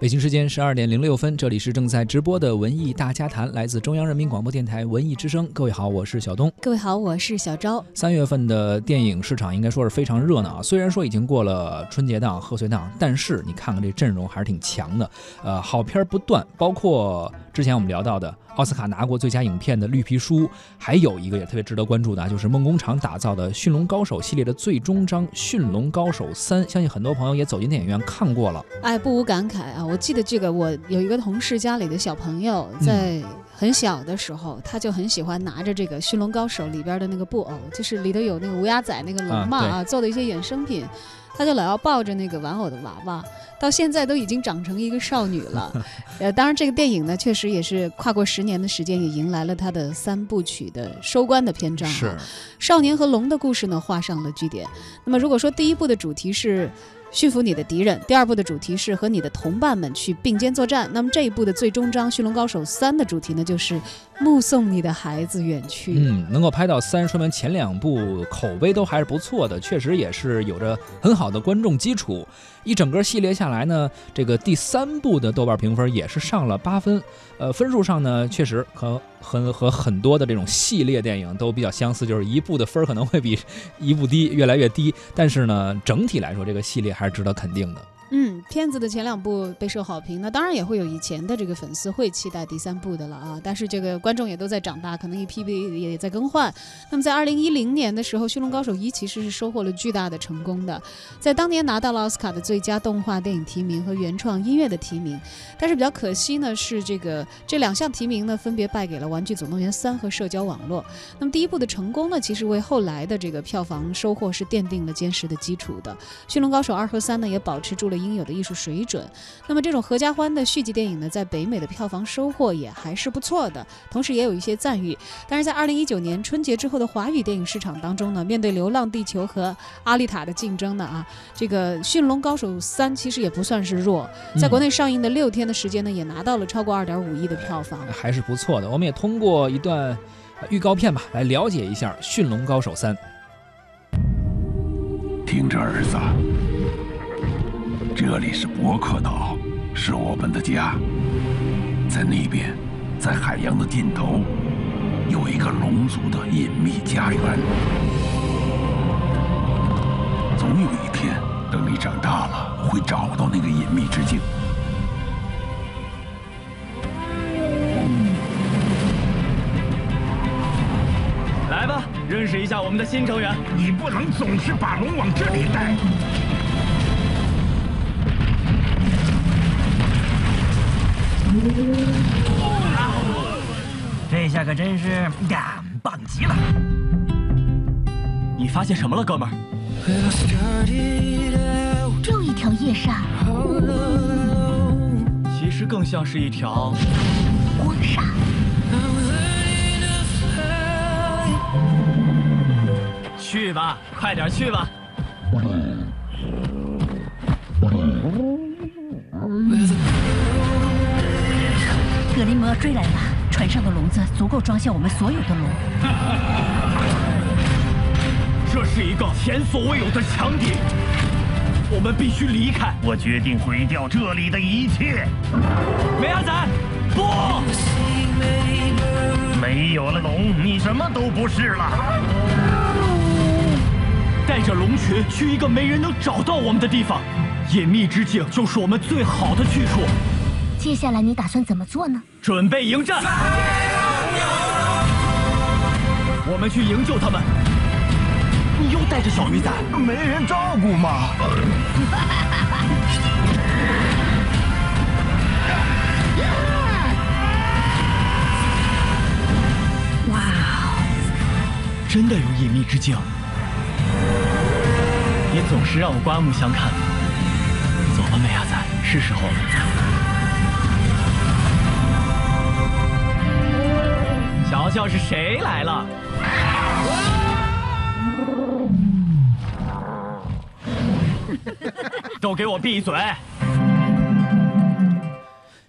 北京时间十二点零六分，这里是正在直播的文艺大家谈，来自中央人民广播电台文艺之声。各位好，我是小东。各位好，我是小昭。三月份的电影市场应该说是非常热闹啊，虽然说已经过了春节档、贺岁档，但是你看看这阵容还是挺强的。呃，好片不断，包括之前我们聊到的奥斯卡拿过最佳影片的《绿皮书》，还有一个也特别值得关注的啊，就是梦工厂打造的《驯龙高手》系列的最终章《驯龙高手三》，相信很多朋友也走进电影院看过了。哎，不无感慨啊！我记得这个，我有一个同事家里的小朋友，在很小的时候，他就很喜欢拿着这个《驯龙高手》里边的那个布偶，就是里头有那个乌鸦仔那个龙嘛啊，做的一些衍生品，他就老要抱着那个玩偶的娃娃，到现在都已经长成一个少女了。呃，当然这个电影呢，确实也是跨过十年的时间，也迎来了他的三部曲的收官的篇章。是，少年和龙的故事呢，画上了句点。那么如果说第一部的主题是。驯服你的敌人。第二部的主题是和你的同伴们去并肩作战。那么这一部的最终章《驯龙高手三》的主题呢，就是目送你的孩子远去。嗯，能够拍到三，说明前两部口碑都还是不错的，确实也是有着很好的观众基础。一整个系列下来呢，这个第三部的豆瓣评分也是上了八分。呃，分数上呢，确实和和和很多的这种系列电影都比较相似，就是一部的分可能会比 一部低，越来越低。但是呢，整体来说，这个系列还是值得肯定的。嗯，片子的前两部备受好评，那当然也会有以前的这个粉丝会期待第三部的了啊。但是这个观众也都在长大，可能一批批也在更换。那么在二零一零年的时候，《驯龙高手一》其实是收获了巨大的成功的，在当年拿到了奥斯卡的最佳动画电影提名和原创音乐的提名。但是比较可惜呢，是这个这两项提名呢分别败给了《玩具总动员三》和《社交网络》。那么第一部的成功呢，其实为后来的这个票房收获是奠定了坚实的基础的。《驯龙高手二》和三呢也保持住了。应有的艺术水准，那么这种合家欢的续集电影呢，在北美的票房收获也还是不错的，同时也有一些赞誉。但是在二零一九年春节之后的华语电影市场当中呢，面对《流浪地球》和《阿丽塔》的竞争呢，啊，这个《驯龙高手三》其实也不算是弱，在国内上映的六天的时间呢，也拿到了超过二点五亿的票房，还是不错的。我们也通过一段预告片吧，来了解一下《驯龙高手三》。听着，儿子。这里是伯克岛，是我们的家。在那边，在海洋的尽头，有一个龙族的隐秘家园。总有一天，等你长大了，会找到那个隐秘之境。来吧，认识一下我们的新成员。你不能总是把龙往这里带。这下可真是呀，棒极了！你发现什么了，哥们儿？又一条夜煞，其实更像是一条光煞。去吧，快点去吧！格林魔追来了，船上的笼子足够装下我们所有的龙。这是一个前所未有的强敌，我们必须离开。我决定毁掉这里的一切。梅阿仔，不！没有了龙，你什么都不是了。带着龙群去一个没人能找到我们的地方，隐秘之境就是我们最好的去处。接下来你打算怎么做呢？准备迎战！我们去营救他们。你又带着小鱼仔，没人照顾吗？哇哦！真的有隐秘之境。你总是让我刮目相看。走吧，美亚仔，是时候了。瞧瞧是谁来了！都给我闭嘴！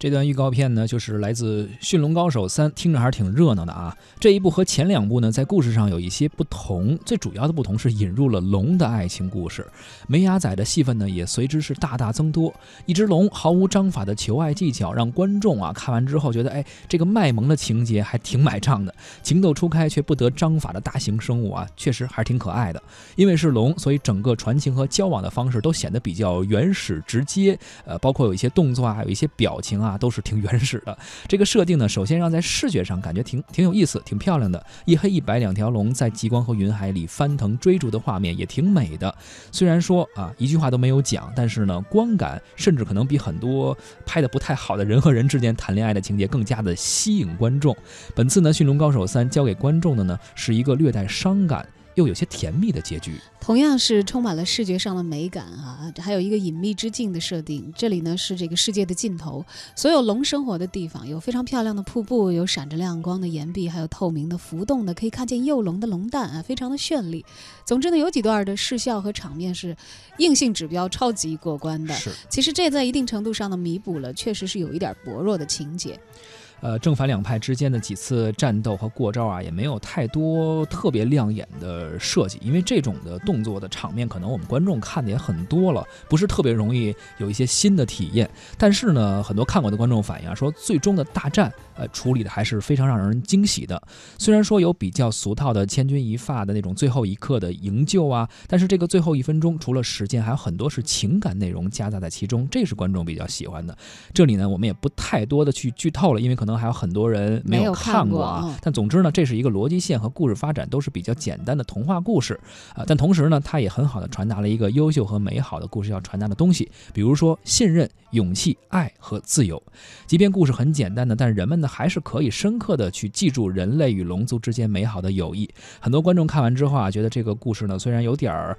这段预告片呢，就是来自《驯龙高手三》，听着还是挺热闹的啊。这一部和前两部呢，在故事上有一些不同，最主要的不同是引入了龙的爱情故事，梅雅仔的戏份呢也随之是大大增多。一只龙毫无章法的求爱技巧，让观众啊看完之后觉得，哎，这个卖萌的情节还挺买账的。情窦初开却不得章法的大型生物啊，确实还是挺可爱的。因为是龙，所以整个传情和交往的方式都显得比较原始直接，呃，包括有一些动作啊，有一些表情啊。啊，都是挺原始的。这个设定呢，首先让在视觉上感觉挺挺有意思、挺漂亮的。一黑一白两条龙在极光和云海里翻腾追逐的画面也挺美的。虽然说啊一句话都没有讲，但是呢，光感甚至可能比很多拍的不太好的人和人之间谈恋爱的情节更加的吸引观众。本次呢，《驯龙高手三》交给观众的呢，是一个略带伤感。又有些甜蜜的结局，同样是充满了视觉上的美感啊！还有一个隐秘之境的设定，这里呢是这个世界的尽头，所有龙生活的地方，有非常漂亮的瀑布，有闪着亮光的岩壁，还有透明的、浮动的，可以看见幼龙的龙蛋啊，非常的绚丽。总之呢，有几段的视效和场面是硬性指标超级过关的。是，其实这在一定程度上呢弥补了，确实是有一点薄弱的情节。呃，正反两派之间的几次战斗和过招啊，也没有太多特别亮眼的设计，因为这种的动作的场面，可能我们观众看的也很多了，不是特别容易有一些新的体验。但是呢，很多看过的观众反映啊，说最终的大战，呃，处理的还是非常让人惊喜的。虽然说有比较俗套的千钧一发的那种最后一刻的营救啊，但是这个最后一分钟，除了时间，还有很多是情感内容夹杂在其中，这是观众比较喜欢的。这里呢，我们也不太多的去剧透了，因为可能。可能还有很多人没有看过啊，但总之呢，这是一个逻辑线和故事发展都是比较简单的童话故事啊，但同时呢，它也很好的传达了一个优秀和美好的故事要传达的东西，比如说信任、勇气、爱和自由。即便故事很简单的，但人们呢还是可以深刻的去记住人类与龙族之间美好的友谊。很多观众看完之后啊，觉得这个故事呢虽然有点儿。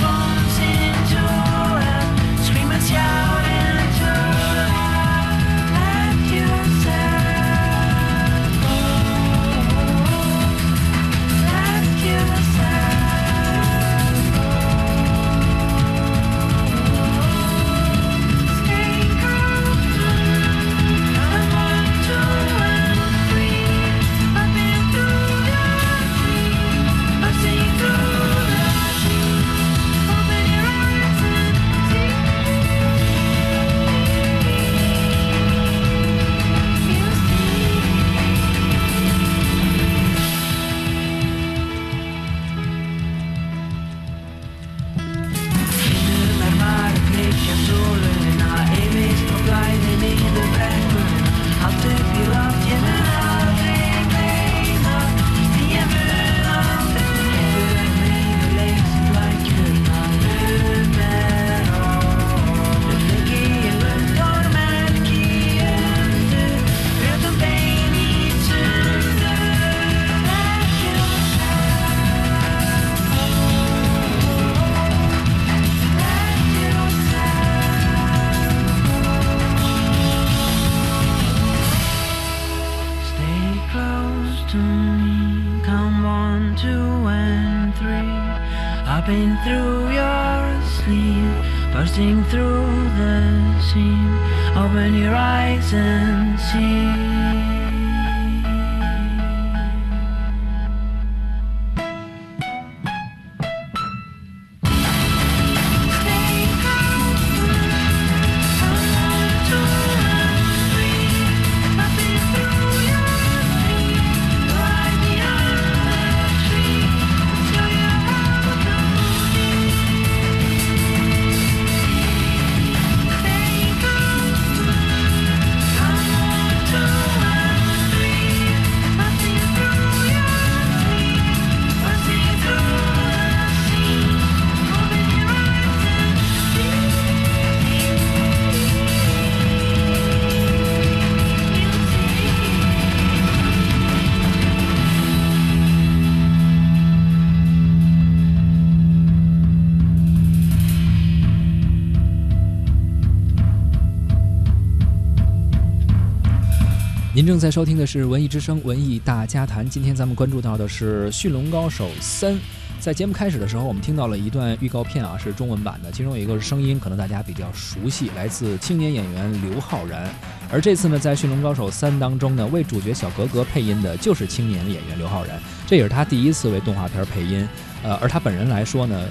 fall. 您正在收听的是《文艺之声·文艺大家谈》，今天咱们关注到的是《驯龙高手三》。在节目开始的时候，我们听到了一段预告片啊，是中文版的，其中有一个声音可能大家比较熟悉，来自青年演员刘昊然。而这次呢，在《驯龙高手三》当中呢，为主角小格格配音的就是青年演员刘昊然，这也是他第一次为动画片配音。呃，而他本人来说呢，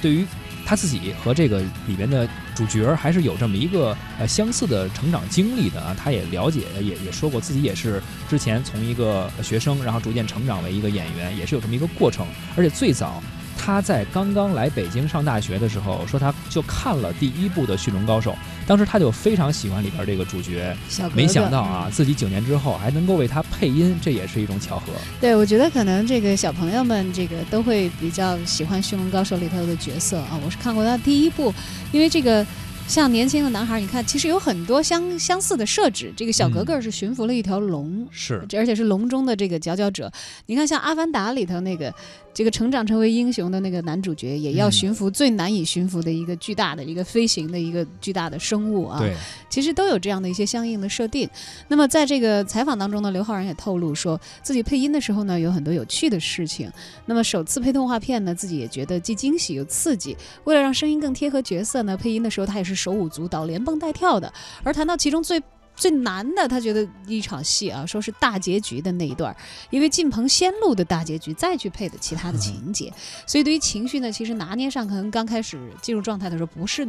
对于他自己和这个里边的主角还是有这么一个呃相似的成长经历的啊，他也了解，也也说过自己也是之前从一个学生，然后逐渐成长为一个演员，也是有这么一个过程，而且最早。他在刚刚来北京上大学的时候，说他就看了第一部的《驯龙高手》，当时他就非常喜欢里边这个主角，没想到啊，自己九年之后还能够为他配音，这也是一种巧合。对，我觉得可能这个小朋友们这个都会比较喜欢《驯龙高手》里头的角色啊。我是看过他第一部，因为这个。像年轻的男孩，你看，其实有很多相相似的设置。这个小格格是驯服了一条龙，是，而且是龙中的这个佼佼者。你看，像《阿凡达》里头那个，这个成长成为英雄的那个男主角，也要驯服最难以驯服的一个巨大的一个飞行的一个巨大的生物啊。对，其实都有这样的一些相应的设定。那么在这个采访当中呢，刘昊然也透露说自己配音的时候呢，有很多有趣的事情。那么首次配动画片呢，自己也觉得既惊喜又刺激。为了让声音更贴合角色呢，配音的时候他也是。手舞足蹈、连蹦带跳的，而谈到其中最最难的，他觉得一场戏啊，说是大结局的那一段，因为进棚先录的大结局，再去配的其他的情节，所以对于情绪呢，其实拿捏上可能刚开始进入状态的时候不是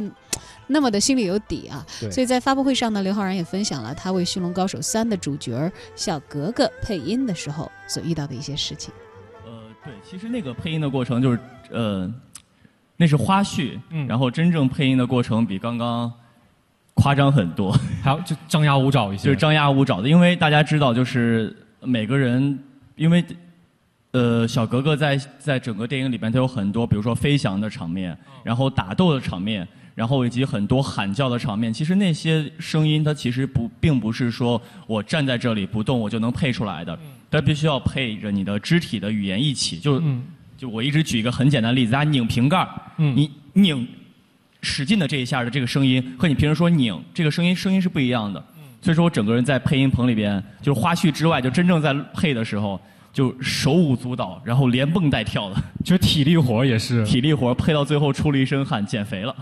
那么的心里有底啊。所以在发布会上呢，刘昊然也分享了他为《驯龙高手三》的主角小格格配音的时候所遇到的一些事情。呃，对，其实那个配音的过程就是呃。那是花絮，然后真正配音的过程比刚刚夸张很多，还有就张牙舞爪一些，就是张牙舞爪的。因为大家知道，就是每个人，因为呃，小格格在在整个电影里边，它有很多，比如说飞翔的场面，然后打斗的场面，然后以及很多喊叫的场面。其实那些声音，它其实不并不是说我站在这里不动我就能配出来的，它必须要配着你的肢体的语言一起就。就我一直举一个很简单的例子，大家拧瓶盖你拧使劲的这一下的这个声音，和你平时说拧这个声音声音是不一样的。所以说我整个人在配音棚里边，就是花絮之外，就真正在配的时候，就手舞足蹈，然后连蹦带跳的，就是体力活也是。体力活配到最后出了一身汗，减肥了。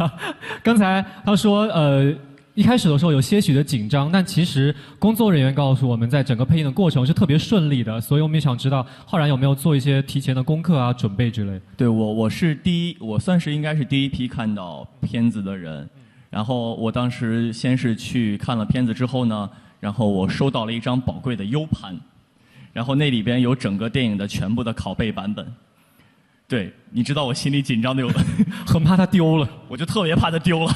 刚才他说呃。一开始的时候有些许的紧张，但其实工作人员告诉我们在整个配音的过程是特别顺利的，所以我们也想知道浩然有没有做一些提前的功课啊、准备之类。对我，我是第一，我算是应该是第一批看到片子的人。然后我当时先是去看了片子之后呢，然后我收到了一张宝贵的 U 盘，然后那里边有整个电影的全部的拷贝版本。对，你知道我心里紧张的有，很怕它丢了，我就特别怕它丢了。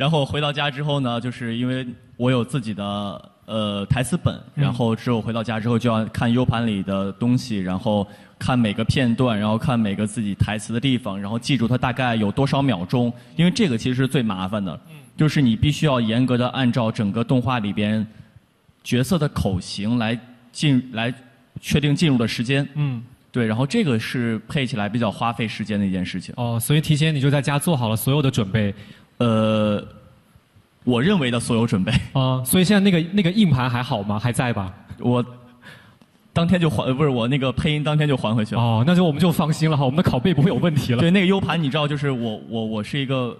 然后回到家之后呢，就是因为我有自己的呃台词本，然后之后回到家之后就要看 U 盘里的东西，然后看每个片段，然后看每个自己台词的地方，然后记住它大概有多少秒钟，因为这个其实是最麻烦的，就是你必须要严格的按照整个动画里边角色的口型来进来确定进入的时间。嗯。对，然后这个是配起来比较花费时间的一件事情。哦，所以提前你就在家做好了所有的准备，呃，我认为的所有准备。啊，所以现在那个那个硬盘还好吗？还在吧？我当天就还，不是我那个配音当天就还回去了。哦，那就我们就放心了哈，我们的拷贝不会有问题了。对，那个 U 盘你知道，就是我我我是一个，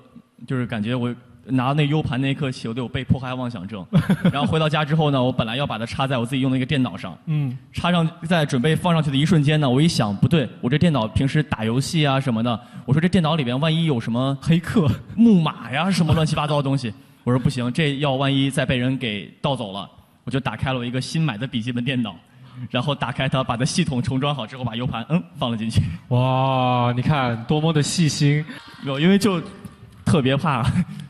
就是感觉我。拿那 U 盘那一刻起，我都有被迫害妄想症。然后回到家之后呢，我本来要把它插在我自己用的一个电脑上。嗯。插上，在准备放上去的一瞬间呢，我一想，不对，我这电脑平时打游戏啊什么的，我说这电脑里边万一有什么黑客、木马呀什么乱七八糟的东西，我说不行，这要万一再被人给盗走了，我就打开了我一个新买的笔记本电脑，然后打开它，把它系统重装好之后，把 U 盘嗯放了进去。哇，你看多么的细心，有因为就特别怕。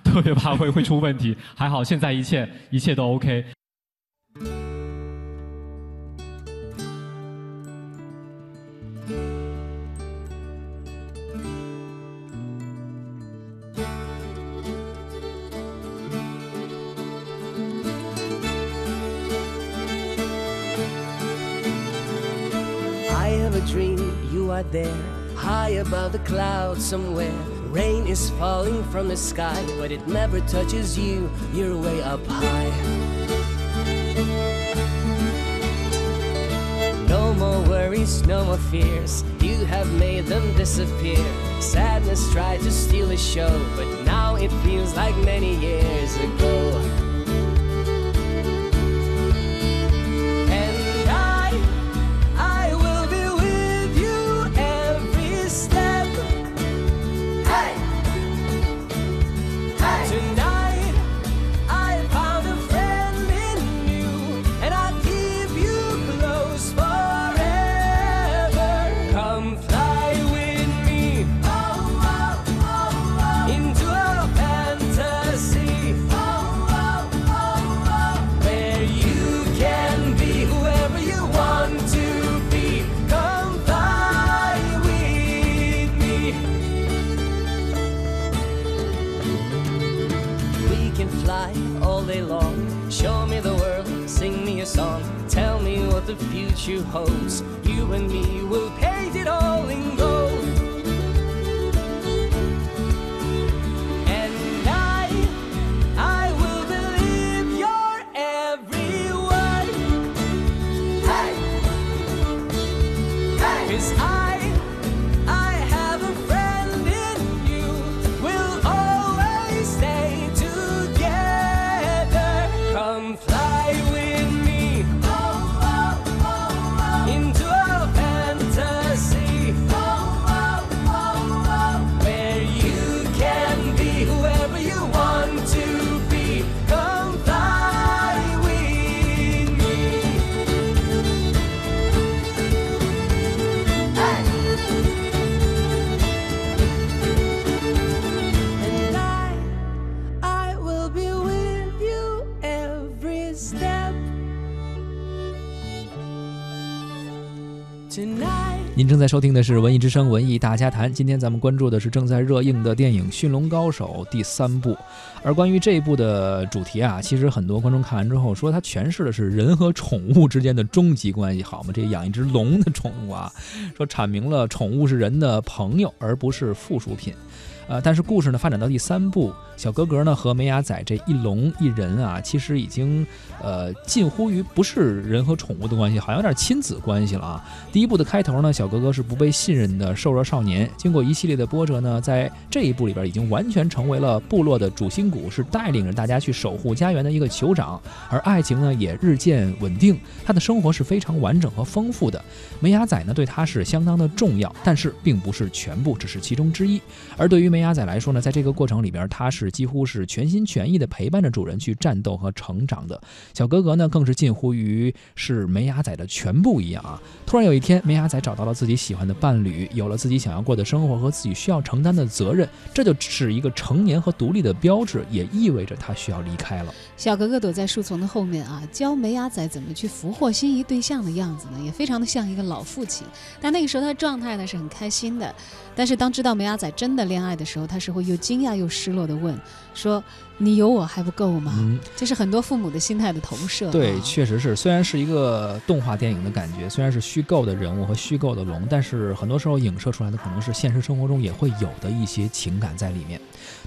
特别怕会会出问题，还好现在一切一切都 OK。I have a dream you are there, high above the clouds somewhere. Rain is falling from the sky, but it never touches you. You're way up high. No more worries, no more fears. You have made them disappear. Sadness tried to steal the show, but now it feels like many years ago. Day long. Show me the world, sing me a song. Tell me what the future holds. You and me will paint it all in gold. 正在收听的是《文艺之声·文艺大家谈》，今天咱们关注的是正在热映的电影《驯龙高手》第三部。而关于这一部的主题啊，其实很多观众看完之后说，它诠释的是人和宠物之间的终极关系，好吗？这养一只龙的宠物啊，说阐明了宠物是人的朋友，而不是附属品。呃，但是故事呢发展到第三部，小格格呢和梅雅仔这一龙一人啊，其实已经呃近乎于不是人和宠物的关系，好像有点亲子关系了啊。第一部的开头呢，小格格是不被信任的瘦弱少年，经过一系列的波折呢，在这一部里边已经完全成为了部落的主心骨，是带领着大家去守护家园的一个酋长。而爱情呢也日渐稳定，他的生活是非常完整和丰富的。梅雅仔呢对他是相当的重要，但是并不是全部，只是其中之一。而对于梅雅仔来说呢，在这个过程里边，他是几乎是全心全意的陪伴着主人去战斗和成长的。小格格呢，更是近乎于是梅雅仔的全部一样啊。突然有一天，梅雅仔找到了自己喜欢的伴侣，有了自己想要过的生活和自己需要承担的责任，这就是一个成年和独立的标志，也意味着他需要离开了。小格格躲在树丛的后面啊，教梅雅仔怎么去俘获心仪对象的样子呢，也非常的像一个老父亲。但那个时候他状态呢是很开心的，但是当知道梅阿仔真的恋爱的时候，他是会又惊讶又失落的问说：“你有我还不够吗？”嗯，这是很多父母的心态的投射、啊。对，确实是。虽然是一个动画电影的感觉，虽然是虚构的人物和虚构的龙，但是很多时候影射出来的可能是现实生活中也会有的一些情感在里面。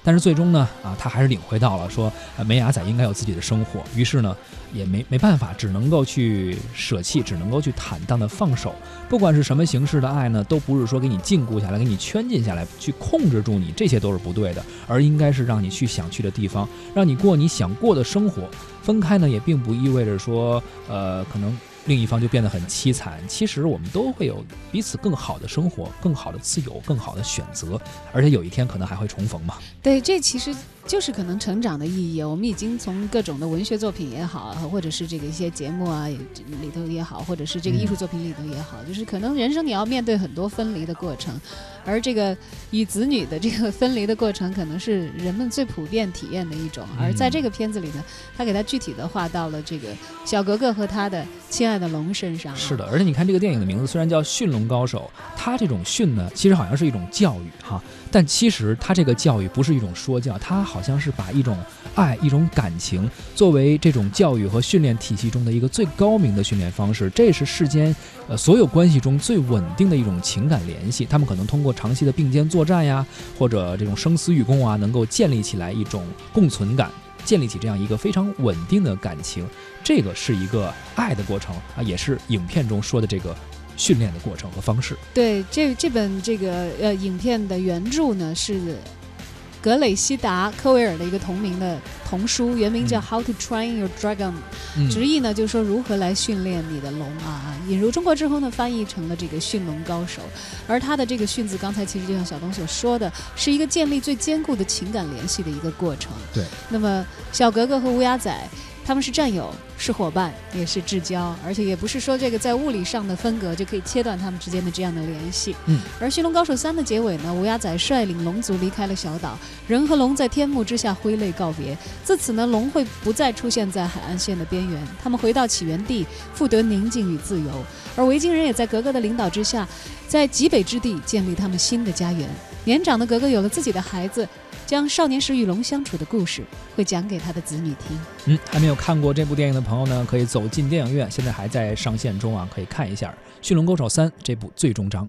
但是最终呢，啊，他还是领会到了说，呃梅雅仔应该有自己的生活，于是呢，也没没办法，只能够去舍弃，只能够去坦荡的放手。不管是什么形式的爱呢，都不是说给你禁锢下来，给你圈禁下来，去控制住你，这些都是不对的，而应该是让你去想去的地方，让你过你想过的生活。分开呢，也并不意味着说，呃，可能另一方就变得很凄惨。其实我们都会有彼此更好的生活、更好的自由、更好的选择，而且有一天可能还会重逢嘛。对，这其实就是可能成长的意义。我们已经从各种的文学作品也好，或者是这个一些节目啊里头也好，或者是这个艺术作品里头也好，就是可能人生你要面对很多分离的过程，而这个与子女的这个分离的过程，可能是人们最普遍体验的一种。而在这个片子里呢，他给他具体的画到了这个小格格和他的亲爱的龙身上。是的，而且你看这个电影的名字虽然叫《驯龙高手》，它这种驯呢，其实好像是一种教育哈，但其实它这个教育不是一种说教，它好像是把一种爱、一种感情作为这种教育和训练体系中的一个最高明的训练方式。这是世间呃所有关系中最稳定的一种情感联系。他们可能通过长期的并肩作战呀，或者这种生死与共啊，能够建立起来一种共存感。建立起这样一个非常稳定的感情，这个是一个爱的过程啊，也是影片中说的这个训练的过程和方式。对，这这本这个呃影片的原著呢是格雷西达·科维尔的一个同名的童书，原名叫《How to Train Your Dragon》，嗯直译呢就是说如何来训练你的龙啊。引入中国之后呢，翻译成了这个驯龙高手。而他的这个训字，刚才其实就像小东所说的，是一个建立最坚固的情感联系的一个过程。对，那么小格格和乌鸦仔。他们是战友，是伙伴，也是至交，而且也不是说这个在物理上的分隔就可以切断他们之间的这样的联系。嗯，而《驯龙高手三》的结尾呢，乌鸦仔率领龙族离开了小岛，人和龙在天幕之下挥泪告别。自此呢，龙会不再出现在海岸线的边缘，他们回到起源地，复得宁静与自由。而维京人也在格格的领导之下，在极北之地建立他们新的家园。年长的格格有了自己的孩子。将少年时与龙相处的故事会讲给他的子女听。嗯，还没有看过这部电影的朋友呢，可以走进电影院，现在还在上线中啊，可以看一下《驯龙高手三》这部最终章。